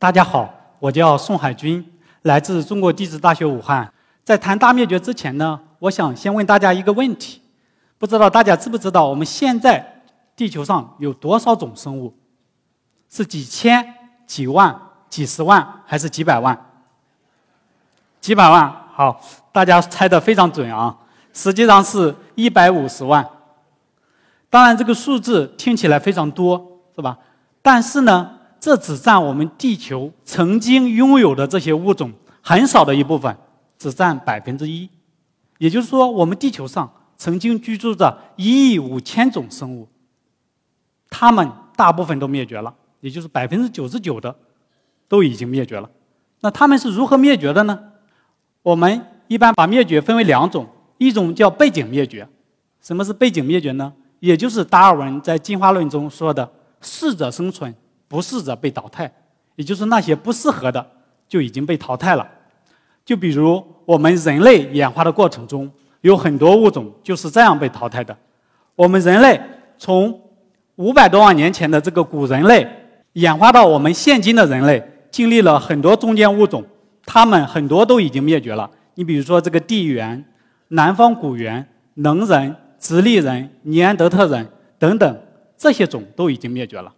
大家好，我叫宋海军，来自中国地质大学武汉。在谈大灭绝之前呢，我想先问大家一个问题：不知道大家知不知道，我们现在地球上有多少种生物？是几千、几万、几十万，还是几百万？几百万。好，大家猜的非常准啊！实际上是一百五十万。当然，这个数字听起来非常多，是吧？但是呢？这只占我们地球曾经拥有的这些物种很少的一部分，只占百分之一。也就是说，我们地球上曾经居住着一亿五千种生物，它们大部分都灭绝了，也就是百分之九十九的都已经灭绝了。那它们是如何灭绝的呢？我们一般把灭绝分为两种，一种叫背景灭绝。什么是背景灭绝呢？也就是达尔文在进化论中说的“适者生存”。不适者被淘汰，也就是那些不适合的就已经被淘汰了。就比如我们人类演化的过程中，有很多物种就是这样被淘汰的。我们人类从五百多万年前的这个古人类演化到我们现今的人类，经历了很多中间物种，它们很多都已经灭绝了。你比如说这个地猿、南方古猿、能人、直立人、尼安德特人等等，这些种都已经灭绝了。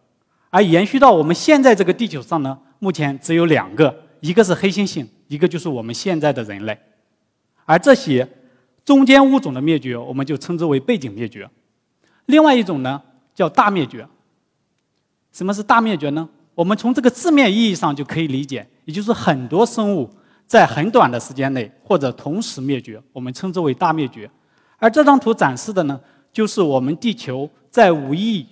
而延续到我们现在这个地球上呢，目前只有两个，一个是黑猩猩，一个就是我们现在的人类。而这些中间物种的灭绝，我们就称之为背景灭绝。另外一种呢，叫大灭绝。什么是大灭绝呢？我们从这个字面意义上就可以理解，也就是很多生物在很短的时间内或者同时灭绝，我们称之为大灭绝。而这张图展示的呢，就是我们地球在五亿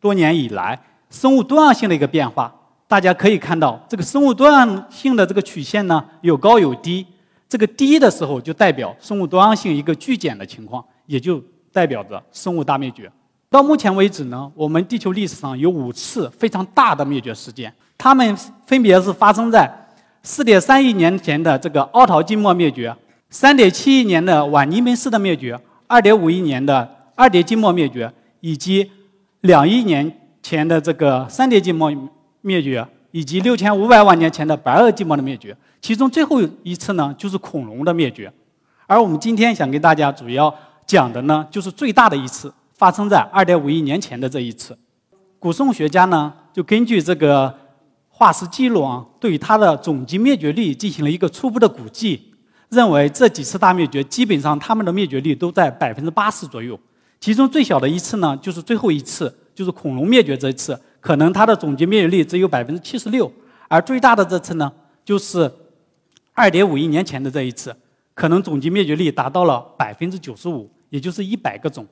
多年以来。生物多样性的一个变化，大家可以看到，这个生物多样性的这个曲线呢，有高有低。这个低的时候，就代表生物多样性一个剧减的情况，也就代表着生物大灭绝。到目前为止呢，我们地球历史上有五次非常大的灭绝事件，它们分别是发生在4.3亿年前的这个奥陶纪末灭绝，3.7亿年的晚尼门斯的灭绝，2.5亿年的二叠纪末灭绝，以及两亿年。前的这个三叠纪末灭绝，以及六千五百万年前的白垩纪末的灭绝，其中最后一次呢，就是恐龙的灭绝。而我们今天想给大家主要讲的呢，就是最大的一次，发生在二点五亿年前的这一次。古生物学家呢，就根据这个化石记录啊，对它的总计灭绝率进行了一个初步的估计，认为这几次大灭绝基本上它们的灭绝率都在百分之八十左右。其中最小的一次呢，就是最后一次。就是恐龙灭绝这一次，可能它的总计灭绝率只有百分之七十六，而最大的这次呢，就是二点五亿年前的这一次，可能总计灭绝率达到了百分之九十五，也就是一百个种，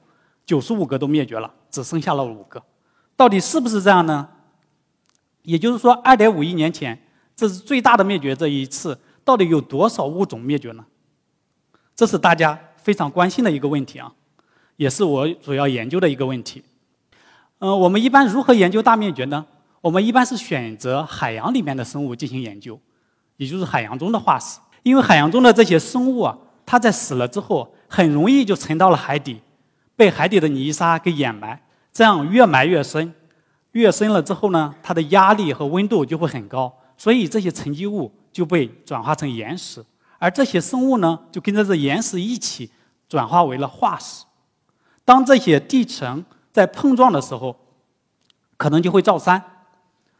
九十五个都灭绝了，只剩下了五个。到底是不是这样呢？也就是说，二点五亿年前，这是最大的灭绝这一次，到底有多少物种灭绝呢？这是大家非常关心的一个问题啊，也是我主要研究的一个问题。嗯，我们一般如何研究大灭绝呢？我们一般是选择海洋里面的生物进行研究，也就是海洋中的化石。因为海洋中的这些生物啊，它在死了之后，很容易就沉到了海底，被海底的泥沙给掩埋。这样越埋越深，越深了之后呢，它的压力和温度就会很高，所以这些沉积物就被转化成岩石，而这些生物呢，就跟着这岩石一起转化为了化石。当这些地层在碰撞的时候，可能就会造山，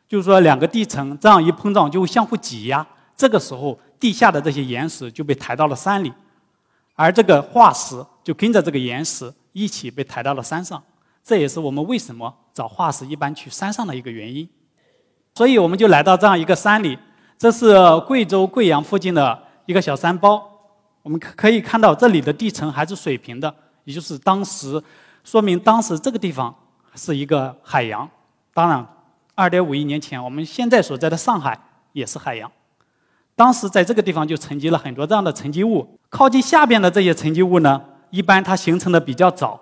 就是说两个地层这样一碰撞就会相互挤压，这个时候地下的这些岩石就被抬到了山里，而这个化石就跟着这个岩石一起被抬到了山上，这也是我们为什么找化石一般去山上的一个原因。所以我们就来到这样一个山里，这是贵州贵阳附近的一个小山包，我们可以看到这里的地层还是水平的，也就是当时。说明当时这个地方是一个海洋。当然，二点五亿年前，我们现在所在的上海也是海洋。当时在这个地方就沉积了很多这样的沉积物。靠近下边的这些沉积物呢，一般它形成的比较早，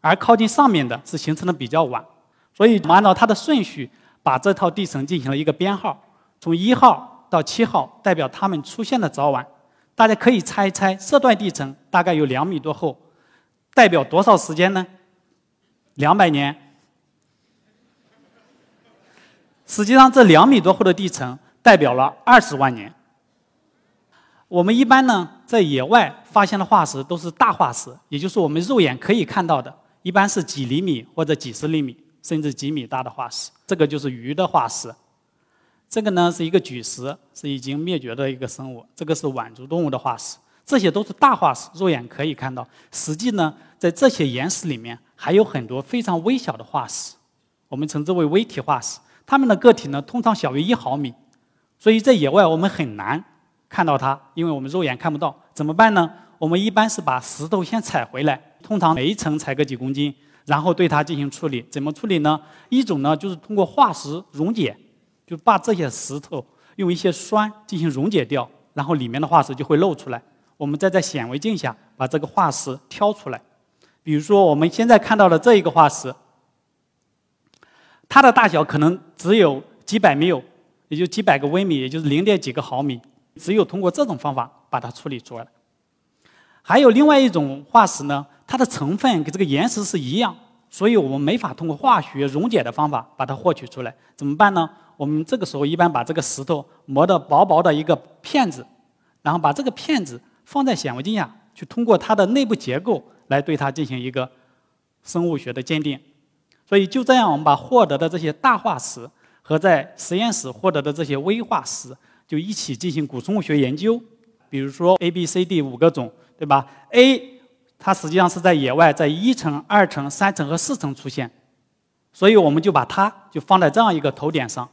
而靠近上面的是形成的比较晚。所以，我们按照它的顺序，把这套地层进行了一个编号，从一号到七号，代表它们出现的早晚。大家可以猜一猜，这段地层大概有两米多厚。代表多少时间呢？两百年、实际上，这两米多厚的地层代表了二十万年。我们一般呢，在野外发现的化石都是大化石，也就是我们肉眼可以看到的，一般是几厘米或者几十厘米，甚至几米大的化石。这个就是鱼的化石。这个呢是一个巨石，是已经灭绝的一个生物。这个是腕足动物的化石。这些都是大化石，肉眼可以看到。实际呢，在这些岩石里面还有很多非常微小的化石，我们称之为微体化石。它们的个体呢，通常小于一毫米，所以在野外我们很难看到它，因为我们肉眼看不到。怎么办呢？我们一般是把石头先采回来，通常每一层采个几公斤，然后对它进行处理。怎么处理呢？一种呢，就是通过化石溶解，就把这些石头用一些酸进行溶解掉，然后里面的化石就会露出来。我们再在显微镜下把这个化石挑出来。比如说我们现在看到的这一个化石。它的大小可能只有几百米，也就几百个微米，也就是零点几个毫米。只有通过这种方法把它处理出来。还有另外一种化石呢，它的成分跟这个岩石是一样，所以我们没法通过化学溶解的方法把它获取出来。怎么办呢？我们这个时候一般把这个石头磨得薄薄的一个片子，然后把这个片子放在显微镜下去，通过它的内部结构来对它进行一个生物学的鉴定。所以就这样，我们把获得的这些大化石和在实验室获得的这些微化石，就一起进行古生物学研究。比如说 A、B、C、D 五个种，对吧？A 它实际上是在野外，在一层、二层、三层和四层出现，所以我们就把它就放在这样一个头点上，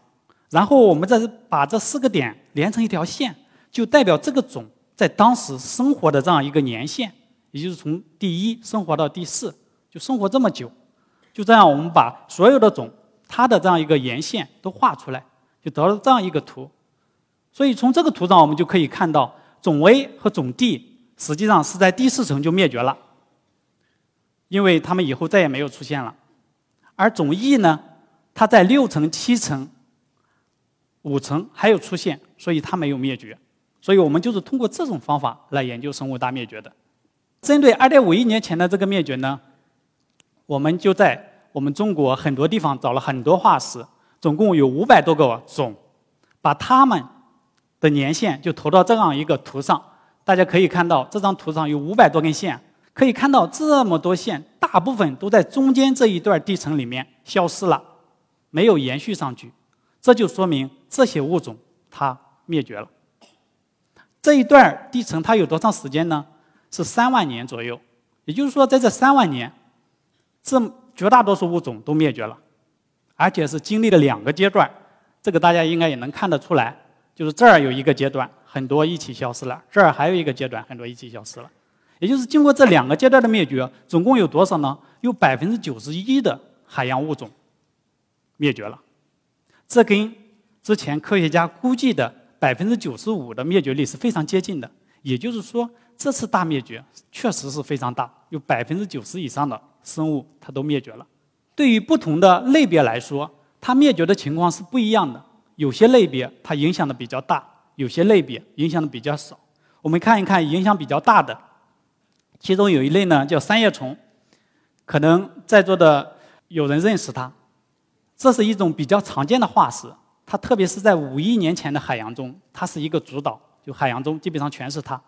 然后我们再把这四个点连成一条线，就代表这个种在当时生活的这样一个年限，也就是从第一生活到第四，就生活这么久。就这样，我们把所有的种它的这样一个沿线都画出来，就得了这样一个图。所以从这个图上，我们就可以看到，种 A 和种 D 实际上是在第四层就灭绝了，因为它们以后再也没有出现了。而种 E 呢，它在六层、七层、五层还有出现，所以它没有灭绝。所以我们就是通过这种方法来研究生物大灭绝的。针对2.5亿年前的这个灭绝呢？我们就在我们中国很多地方找了很多化石，总共有五百多个种，把它们的年限就投到这样一个图上。大家可以看到，这张图上有五百多根线，可以看到这么多线，大部分都在中间这一段地层里面消失了，没有延续上去。这就说明这些物种它灭绝了。这一段地层它有多长时间呢？是三万年左右。也就是说，在这三万年。这绝大多数物种都灭绝了，而且是经历了两个阶段，这个大家应该也能看得出来，就是这儿有一个阶段，很多一起消失了；这儿还有一个阶段，很多一起消失了。也就是经过这两个阶段的灭绝，总共有多少呢？有百分之九十一的海洋物种灭绝了，这跟之前科学家估计的百分之九十五的灭绝率是非常接近的。也就是说，这次大灭绝确实是非常大，有百分之九十以上的。生物它都灭绝了。对于不同的类别来说，它灭绝的情况是不一样的。有些类别它影响的比较大，有些类别影响的比较少。我们看一看影响比较大的，其中有一类呢叫三叶虫，可能在座的有人认识它。这是一种比较常见的化石，它特别是在五亿年前的海洋中，它是一个主岛，就海洋中基本上全是它。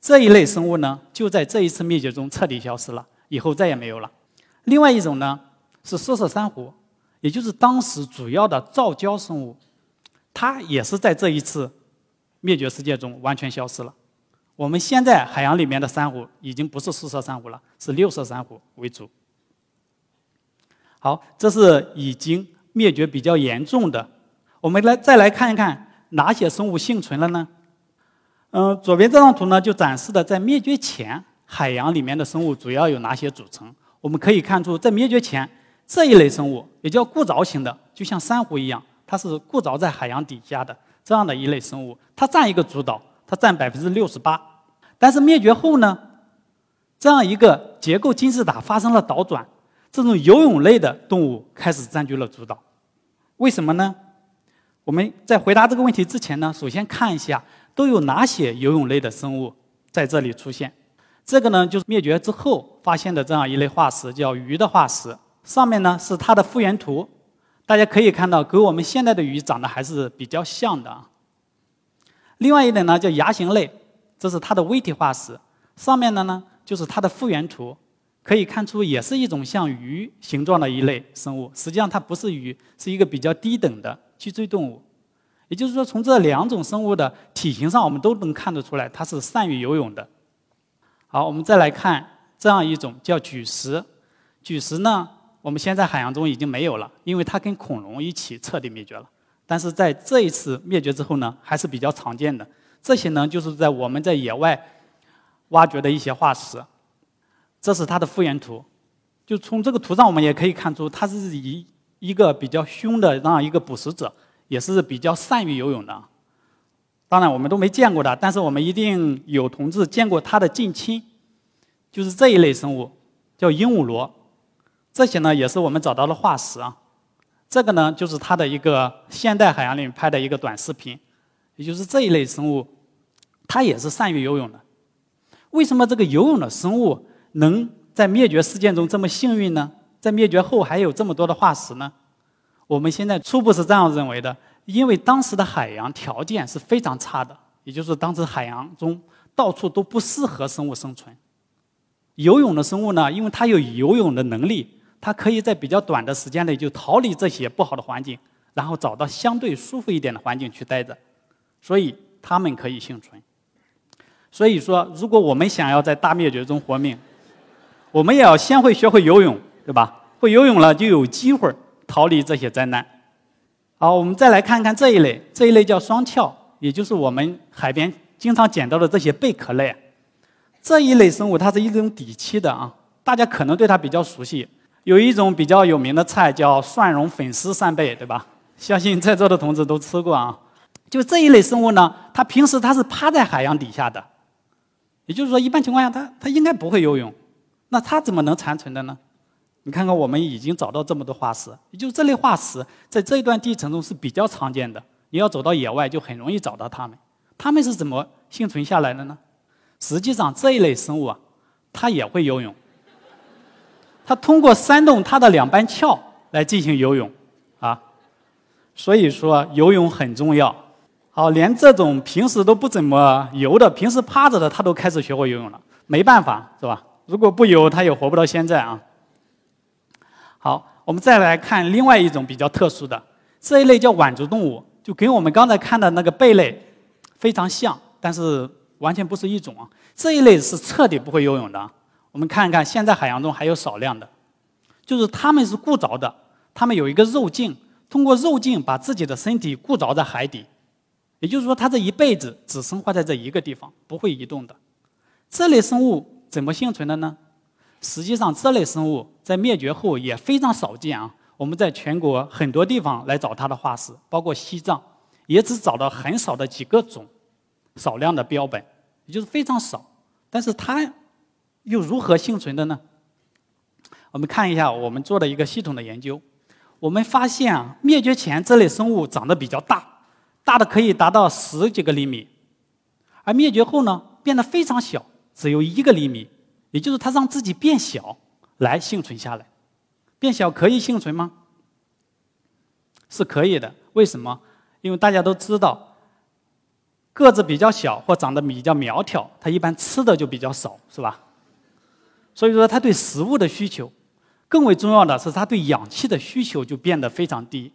这一类生物呢，就在这一次灭绝中彻底消失了。以后再也没有了。另外一种呢是色色珊瑚，也就是当时主要的造礁生物，它也是在这一次灭绝事件中完全消失了。我们现在海洋里面的珊瑚已经不是四色珊瑚了，是六色珊瑚为主。好，这是已经灭绝比较严重的。我们来再来看一看哪些生物幸存了呢？嗯，左边这张图呢就展示的在灭绝前。海洋里面的生物主要有哪些组成？我们可以看出，在灭绝前，这一类生物也叫固着型的，就像珊瑚一样，它是固着在海洋底下的这样的一类生物，它占一个主导，它占百分之六十八。但是灭绝后呢，这样一个结构金字塔发生了倒转，这种游泳类的动物开始占据了主导。为什么呢？我们在回答这个问题之前呢，首先看一下都有哪些游泳类的生物在这里出现。这个呢，就是灭绝之后发现的这样一类化石，叫鱼的化石。上面呢是它的复原图，大家可以看到，跟我们现在的鱼长得还是比较像的。另外一点呢，叫牙形类，这是它的微体化石。上面的呢，就是它的复原图，可以看出也是一种像鱼形状的一类生物。实际上它不是鱼，是一个比较低等的脊椎动物。也就是说，从这两种生物的体型上，我们都能看得出来，它是善于游泳的。好，我们再来看这样一种叫巨石。巨石呢？我们现在海洋中已经没有了，因为它跟恐龙一起彻底灭绝了。但是在这一次灭绝之后呢，还是比较常见的。这些呢，就是在我们在野外挖掘的一些化石。这是它的复原图，就从这个图上我们也可以看出，它是以一个比较凶的那样一个捕食者，也是比较善于游泳的。当然我们都没见过的，但是我们一定有同志见过它的近亲，就是这一类生物，叫鹦鹉螺。这些呢也是我们找到的化石啊，这个呢就是它的一个现代海洋里拍的一个短视频，也就是这一类生物，它也是善于游泳的。为什么这个游泳的生物能在灭绝事件中这么幸运呢？在灭绝后还有这么多的化石呢？我们现在初步是这样认为的，因为当时的海洋条件是非常差的，也就是当时海洋中到处都不适合生物生存。游泳的生物呢，因为它有游泳的能力。它可以在比较短的时间内就逃离这些不好的环境，然后找到相对舒服一点的环境去待着，所以它们可以幸存。所以说，如果我们想要在大灭绝中活命，我们也要先会学会游泳，对吧？会游泳了就有机会逃离这些灾难。好，我们再来看看这一类，这一类叫双壳，也就是我们海边经常捡到的这些贝壳类。这一类生物它是一种底栖的啊，大家可能对它比较熟悉。有一种比较有名的菜叫蒜蓉粉丝扇贝，对吧？相信在座的同志都吃过啊。就这一类生物呢，它平时它是趴在海洋底下的，也就是说，一般情况下它它应该不会游泳。那它怎么能残存的呢？你看看，我们已经找到这么多化石，也就是这类化石在这一段地层中是比较常见的。你要走到野外就很容易找到它们。它们是怎么幸存下来的呢？实际上，这一类生物啊，它也会游泳。它通过扇动它的两班鞘来进行游泳，啊，所以说游泳很重要。好，连这种平时都不怎么游的、平时趴着的，它都开始学会游泳了。没办法，是吧？如果不游，它也活不到现在啊。好，我们再来看另外一种比较特殊的，这一类叫腕足动物，就跟我们刚才看的那个贝类非常像，但是完全不是一种啊。这一类是彻底不会游泳的。我们看一看，现在海洋中还有少量的，就是它们是固着的，它们有一个肉镜，通过肉镜把自己的身体固着在海底，也就是说，它这一辈子只生活在这一个地方，不会移动的。这类生物怎么幸存的呢？实际上，这类生物在灭绝后也非常少见啊。我们在全国很多地方来找它的化石，包括西藏，也只找到很少的几个种，少量的标本，也就是非常少。但是它。又如何幸存的呢？我们看一下我们做的一个系统的研究，我们发现啊，灭绝前这类生物长得比较大，大的可以达到十几个厘米，而灭绝后呢，变得非常小，只有一个厘米，也就是它让自己变小来幸存下来。变小可以幸存吗？是可以的。为什么？因为大家都知道，个子比较小或长得比较苗条，它一般吃的就比较少，是吧？所以说，它对食物的需求，更为重要的是，它对氧气的需求就变得非常低。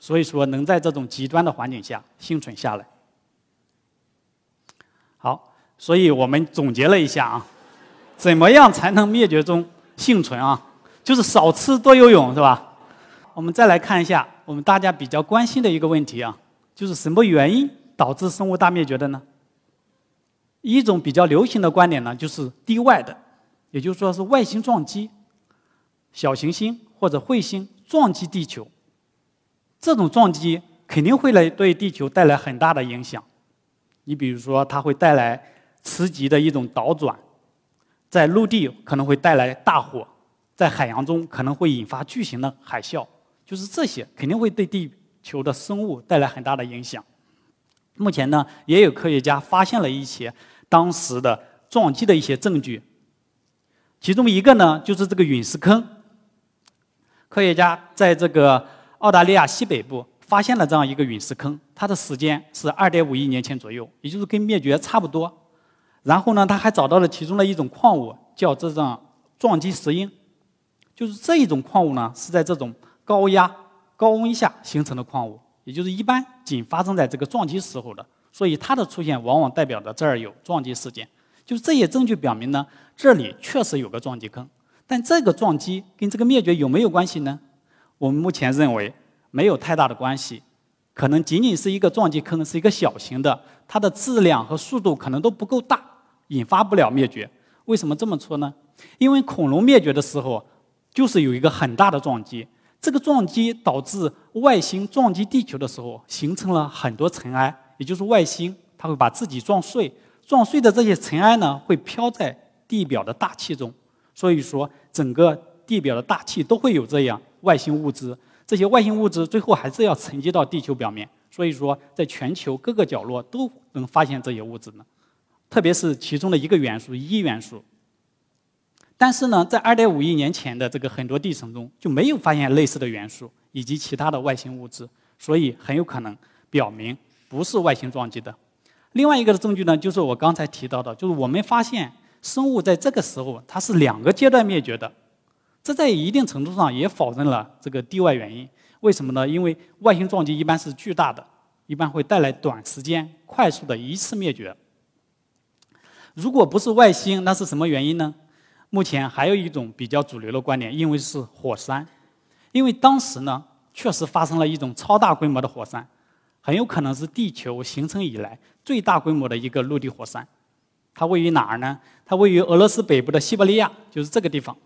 所以说，能在这种极端的环境下幸存下来。好，所以我们总结了一下啊，怎么样才能灭绝中幸存啊？就是少吃多游泳，是吧？我们再来看一下我们大家比较关心的一个问题啊，就是什么原因导致生物大灭绝的呢？一种比较流行的观点呢，就是地外的。也就是说，是外星撞击，小行星或者彗星撞击地球，这种撞击肯定会来对地球带来很大的影响。你比如说，它会带来磁极的一种倒转，在陆地可能会带来大火，在海洋中可能会引发巨型的海啸，就是这些肯定会对地球的生物带来很大的影响。目前呢，也有科学家发现了一些当时的撞击的一些证据。其中一个呢，就是这个陨石坑。科学家在这个澳大利亚西北部发现了这样一个陨石坑，它的时间是2.5亿年前左右，也就是跟灭绝差不多。然后呢，他还找到了其中的一种矿物，叫这种撞击石英，就是这一种矿物呢是在这种高压、高温下形成的矿物，也就是一般仅发生在这个撞击时候的，所以它的出现往往代表着这儿有撞击事件。就是这些证据表明呢，这里确实有个撞击坑，但这个撞击跟这个灭绝有没有关系呢？我们目前认为没有太大的关系，可能仅仅是一个撞击坑，是一个小型的，它的质量和速度可能都不够大，引发不了灭绝。为什么这么说呢？因为恐龙灭绝的时候，就是有一个很大的撞击，这个撞击导致外星撞击地球的时候，形成了很多尘埃，也就是外星它会把自己撞碎。撞碎的这些尘埃呢，会飘在地表的大气中，所以说整个地表的大气都会有这样外星物质。这些外星物质最后还是要沉积到地球表面，所以说在全球各个角落都能发现这些物质呢，特别是其中的一个元素——铱元素。但是呢，在2.5亿年前的这个很多地层中就没有发现类似的元素以及其他的外星物质，所以很有可能表明不是外星撞击的。另外一个证据呢，就是我刚才提到的，就是我们发现生物在这个时候它是两个阶段灭绝的，这在一定程度上也否认了这个地外原因。为什么呢？因为外星撞击一般是巨大的，一般会带来短时间、快速的一次灭绝。如果不是外星，那是什么原因呢？目前还有一种比较主流的观点，因为是火山，因为当时呢确实发生了一种超大规模的火山。很有可能是地球形成以来最大规模的一个陆地火山，它位于哪儿呢？它位于俄罗斯北部的西伯利亚，就是这个地方。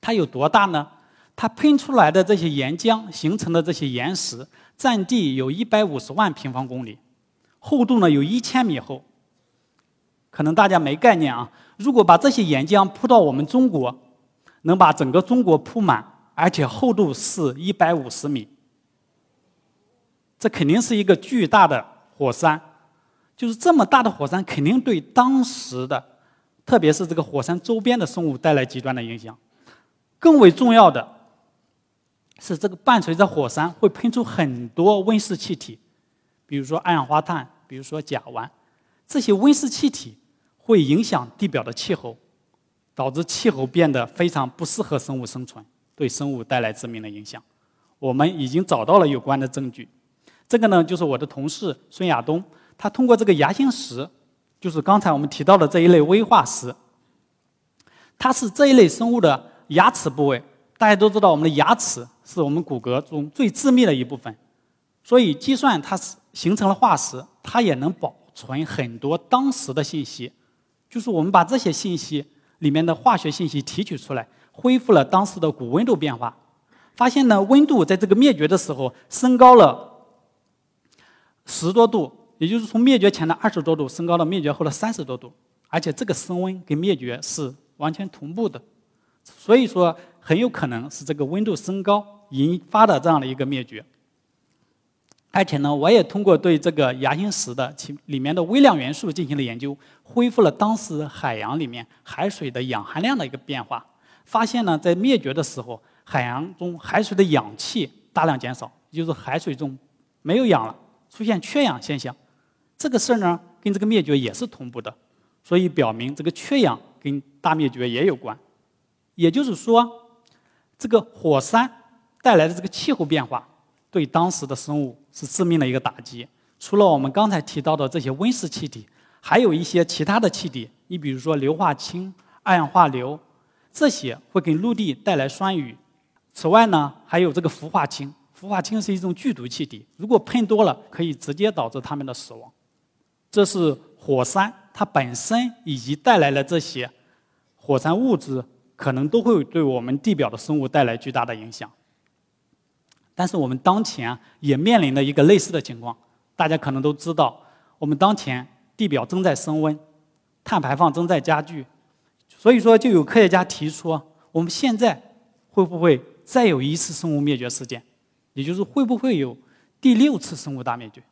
它有多大呢？它喷出来的这些岩浆形成的这些岩石，占地有一百五十万平方公里，厚度呢有一千米厚。可能大家没概念啊，如果把这些岩浆铺到我们中国，能把整个中国铺满，而且厚度是一百五十米。这肯定是一个巨大的火山，就是这么大的火山，肯定对当时的，特别是这个火山周边的生物带来极端的影响。更为重要的是，这个伴随着火山会喷出很多温室气体，比如说二氧化碳，比如说甲烷，这些温室气体会影响地表的气候，导致气候变得非常不适合生物生存，对生物带来致命的影响。我们已经找到了有关的证据。这个呢，就是我的同事孙亚东，他通过这个牙形石，就是刚才我们提到的这一类微化石，它是这一类生物的牙齿部位。大家都知道，我们的牙齿是我们骨骼中最致密的一部分，所以计算它是形成了化石，它也能保存很多当时的信息。就是我们把这些信息里面的化学信息提取出来，恢复了当时的古温度变化，发现呢，温度在这个灭绝的时候升高了。十多度，也就是从灭绝前的二十多度升高到灭绝后的三十多度，而且这个升温跟灭绝是完全同步的，所以说很有可能是这个温度升高引发的这样的一个灭绝。而且呢，我也通过对这个牙形石的其里面的微量元素进行了研究，恢复了当时海洋里面海水的氧含量的一个变化，发现呢，在灭绝的时候，海洋中海水的氧气大量减少，也就是海水中没有氧了。出现缺氧现象，这个事儿呢，跟这个灭绝也是同步的，所以表明这个缺氧跟大灭绝也有关。也就是说，这个火山带来的这个气候变化，对当时的生物是致命的一个打击。除了我们刚才提到的这些温室气体，还有一些其他的气体，你比如说硫化氢、二氧化硫，这些会给陆地带来酸雨。此外呢，还有这个氟化氢。氟化氢是一种剧毒气体，如果喷多了，可以直接导致它们的死亡。这是火山它本身以及带来的这些火山物质，可能都会对我们地表的生物带来巨大的影响。但是我们当前也面临着一个类似的情况，大家可能都知道，我们当前地表正在升温，碳排放正在加剧，所以说就有科学家提出，我们现在会不会再有一次生物灭绝事件？也就是会不会有第六次生物大灭绝？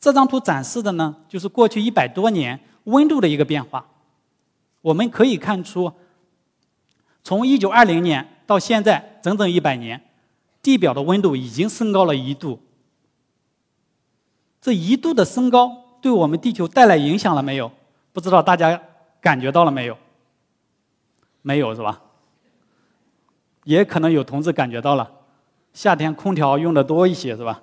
这张图展示的呢，就是过去一百多年温度的一个变化。我们可以看出，从一九二零年到现在整整一百年，地表的温度已经升高了一度。这一度的升高对我们地球带来影响了没有？不知道大家感觉到了没有？没有是吧？也可能有同志感觉到了，夏天空调用的多一些是吧？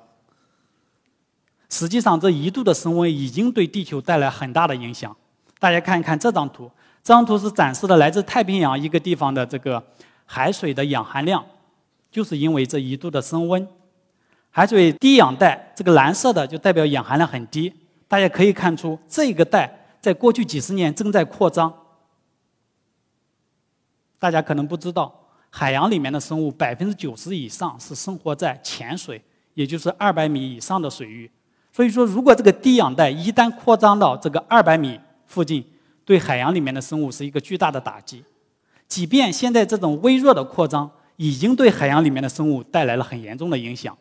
实际上，这一度的升温已经对地球带来很大的影响。大家看一看这张图，这张图是展示的来自太平洋一个地方的这个海水的氧含量，就是因为这一度的升温，海水低氧带这个蓝色的就代表氧含量很低。大家可以看出，这个带在过去几十年正在扩张。大家可能不知道，海洋里面的生物百分之九十以上是生活在浅水，也就是二百米以上的水域。所以说，如果这个低氧带一旦扩张到这个二百米附近，对海洋里面的生物是一个巨大的打击。即便现在这种微弱的扩张已经对海洋里面的生物带来了很严重的影响。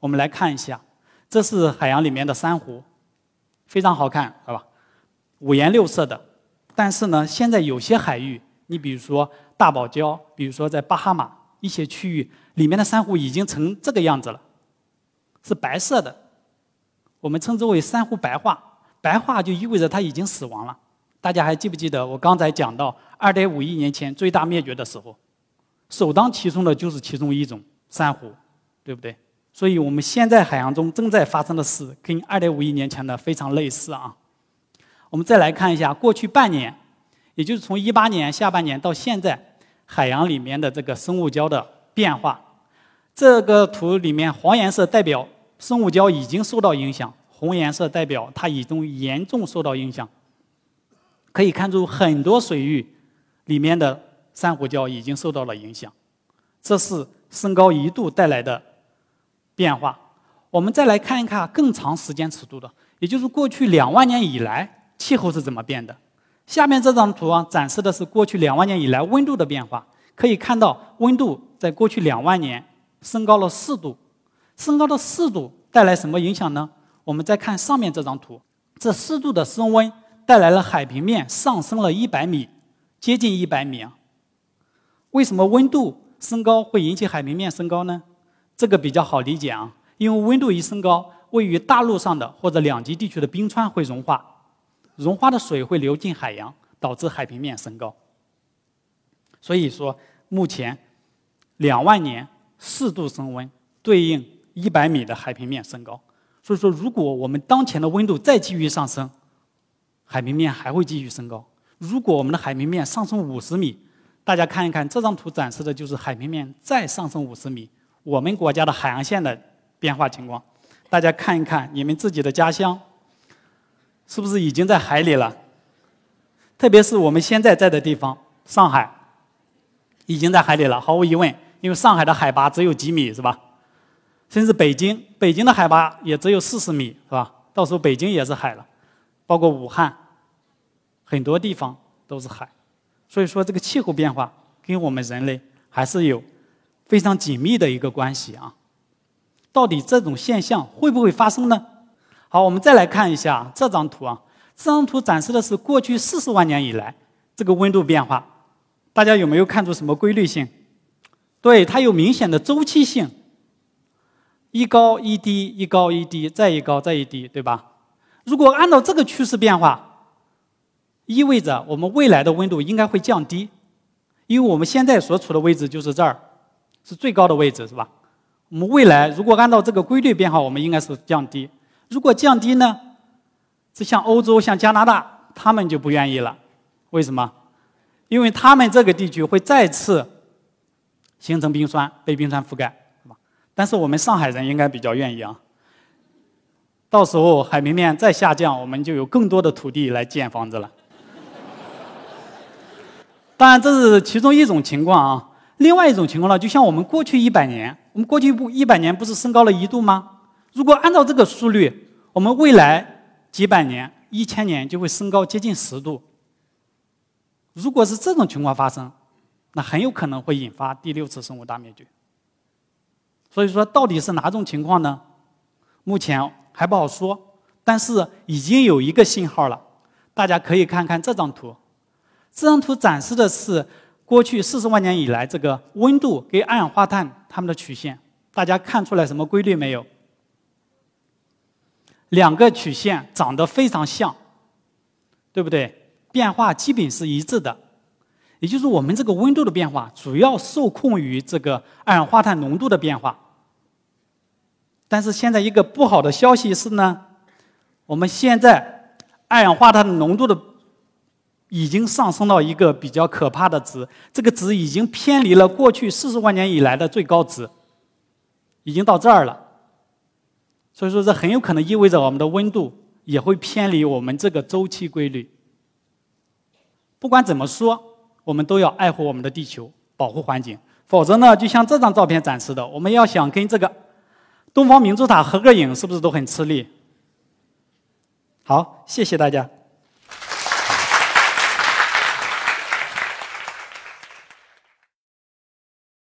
我们来看一下，这是海洋里面的珊瑚，非常好看，是吧？五颜六色的。但是呢，现在有些海域，你比如说。大堡礁，比如说在巴哈马一些区域里面的珊瑚已经成这个样子了，是白色的，我们称之为珊瑚白化。白化就意味着它已经死亡了。大家还记不记得我刚才讲到二点五亿年前最大灭绝的时候，首当其冲的就是其中一种珊瑚，对不对？所以我们现在海洋中正在发生的事跟二点五亿年前的非常类似啊。我们再来看一下过去半年，也就是从一八年下半年到现在。海洋里面的这个生物礁的变化，这个图里面黄颜色代表生物礁已经受到影响，红颜色代表它已经严重受到影响。可以看出很多水域里面的珊瑚礁已经受到了影响，这是升高一度带来的变化。我们再来看一看更长时间尺度的，也就是过去两万年以来气候是怎么变的。下面这张图啊，展示的是过去两万年以来温度的变化。可以看到，温度在过去两万年升高了四度。升高了四度带来什么影响呢？我们再看上面这张图，这四度的升温带来了海平面上升了一百米，接近一百米啊。为什么温度升高会引起海平面升高呢？这个比较好理解啊，因为温度一升高，位于大陆上的或者两极地区的冰川会融化。融化的水会流进海洋，导致海平面升高。所以说，目前两万年四度升温对应一百米的海平面升高。所以说，如果我们当前的温度再继续上升，海平面还会继续升高。如果我们的海平面上升五十米，大家看一看这张图展示的就是海平面再上升五十米，我们国家的海岸线的变化情况。大家看一看你们自己的家乡。是不是已经在海里了？特别是我们现在在的地方，上海，已经在海里了。毫无疑问，因为上海的海拔只有几米，是吧？甚至北京，北京的海拔也只有四十米，是吧？到时候北京也是海了，包括武汉，很多地方都是海。所以说，这个气候变化跟我们人类还是有非常紧密的一个关系啊。到底这种现象会不会发生呢？好，我们再来看一下这张图啊。这张图展示的是过去四十万年以来这个温度变化，大家有没有看出什么规律性？对，它有明显的周期性，一高一低，一高一低，再一高再一低，对吧？如果按照这个趋势变化，意味着我们未来的温度应该会降低，因为我们现在所处的位置就是这儿，是最高的位置，是吧？我们未来如果按照这个规律变化，我们应该是降低。如果降低呢？这像欧洲、像加拿大，他们就不愿意了。为什么？因为他们这个地区会再次形成冰川，被冰川覆盖，是吧？但是我们上海人应该比较愿意啊。到时候海平面再下降，我们就有更多的土地来建房子了。当然，这是其中一种情况啊。另外一种情况呢，就像我们过去一百年，我们过去不一百年不是升高了一度吗？如果按照这个速率，我们未来几百年、一千年就会升高接近十度。如果是这种情况发生，那很有可能会引发第六次生物大灭绝。所以说，到底是哪种情况呢？目前还不好说。但是已经有一个信号了，大家可以看看这张图。这张图展示的是过去四十万年以来这个温度跟二氧化碳它们的曲线。大家看出来什么规律没有？两个曲线长得非常像，对不对？变化基本是一致的，也就是我们这个温度的变化主要受控于这个二氧化碳浓度的变化。但是现在一个不好的消息是呢，我们现在二氧化碳浓度的已经上升到一个比较可怕的值，这个值已经偏离了过去四十万年以来的最高值，已经到这儿了。所以说，这很有可能意味着我们的温度也会偏离我们这个周期规律。不管怎么说，我们都要爱护我们的地球，保护环境。否则呢，就像这张照片展示的，我们要想跟这个东方明珠塔合个影，是不是都很吃力？好，谢谢大家。